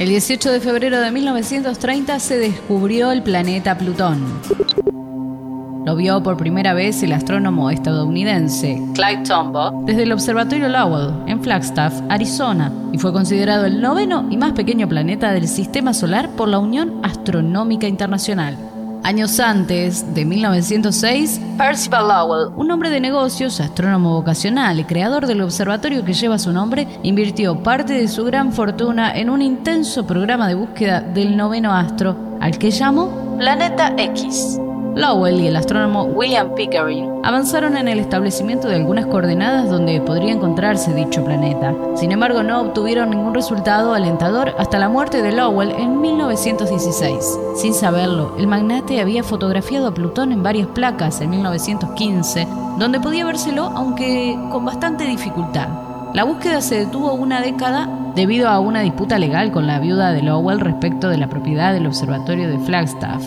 El 18 de febrero de 1930 se descubrió el planeta Plutón. Lo vio por primera vez el astrónomo estadounidense Clyde Tombaugh desde el Observatorio Lowell en Flagstaff, Arizona, y fue considerado el noveno y más pequeño planeta del Sistema Solar por la Unión Astronómica Internacional. Años antes, de 1906, Percival Lowell, un hombre de negocios, astrónomo vocacional y creador del observatorio que lleva su nombre, invirtió parte de su gran fortuna en un intenso programa de búsqueda del noveno astro, al que llamó Planeta X. Lowell y el astrónomo William Pickering avanzaron en el establecimiento de algunas coordenadas donde podría encontrarse dicho planeta. Sin embargo, no obtuvieron ningún resultado alentador hasta la muerte de Lowell en 1916. Sin saberlo, el magnate había fotografiado a Plutón en varias placas en 1915, donde podía vérselo aunque con bastante dificultad. La búsqueda se detuvo una década debido a una disputa legal con la viuda de Lowell respecto de la propiedad del observatorio de Flagstaff.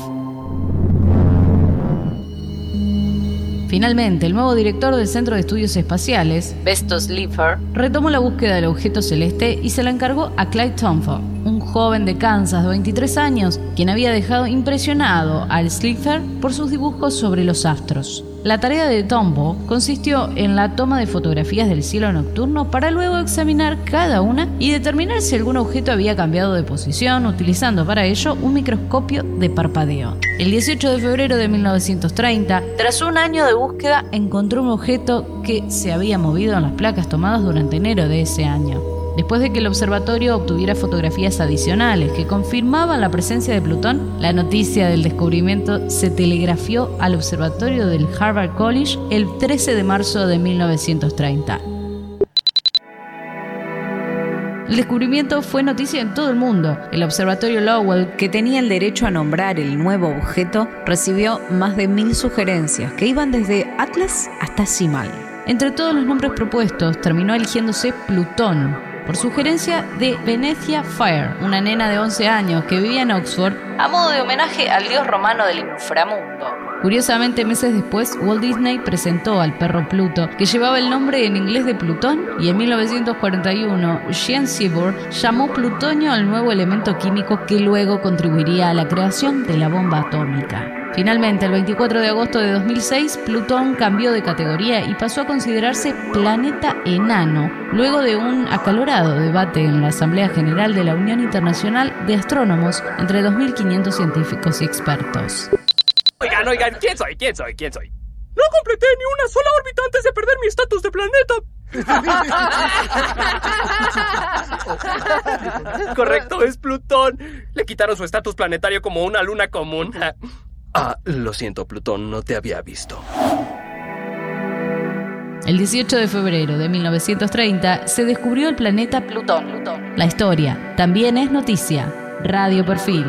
Finalmente, el nuevo director del Centro de Estudios Espaciales, Bestos Liefer, retomó la búsqueda del objeto celeste y se la encargó a Clyde Tombaugh, un joven de Kansas de 23 años, quien había dejado impresionado al Slipher por sus dibujos sobre los astros. La tarea de Tombaugh consistió en la toma de fotografías del cielo nocturno para luego examinar cada una y determinar si algún objeto había cambiado de posición, utilizando para ello un microscopio de parpadeo. El 18 de febrero de 1930, tras un año de búsqueda, encontró un objeto que se había movido en las placas tomadas durante enero de ese año después de que el observatorio obtuviera fotografías adicionales que confirmaban la presencia de Plutón, la noticia del descubrimiento se telegrafió al observatorio del Harvard College el 13 de marzo de 1930. El descubrimiento fue noticia en todo el mundo. El observatorio Lowell, que tenía el derecho a nombrar el nuevo objeto, recibió más de mil sugerencias que iban desde Atlas hasta Simal. Entre todos los nombres propuestos, terminó eligiéndose Plutón, por sugerencia de Venecia Fire, una nena de 11 años que vivía en Oxford a modo de homenaje al dios romano del inframundo. Curiosamente, meses después, Walt Disney presentó al perro Pluto, que llevaba el nombre en inglés de Plutón, y en 1941, Jean Seaborg llamó plutonio al nuevo elemento químico que luego contribuiría a la creación de la bomba atómica. Finalmente, el 24 de agosto de 2006, Plutón cambió de categoría y pasó a considerarse planeta enano, luego de un acalorado debate en la Asamblea General de la Unión Internacional de Astrónomos entre 2.500 científicos y expertos. Oigan, oigan, ¿quién soy? ¿Quién soy? ¿Quién soy? No completé ni una sola órbita antes de perder mi estatus de planeta. Correcto, es Plutón. Le quitaron su estatus planetario como una luna común. Ah, lo siento, Plutón, no te había visto. El 18 de febrero de 1930 se descubrió el planeta Plutón. La historia también es noticia. Radio Perfil.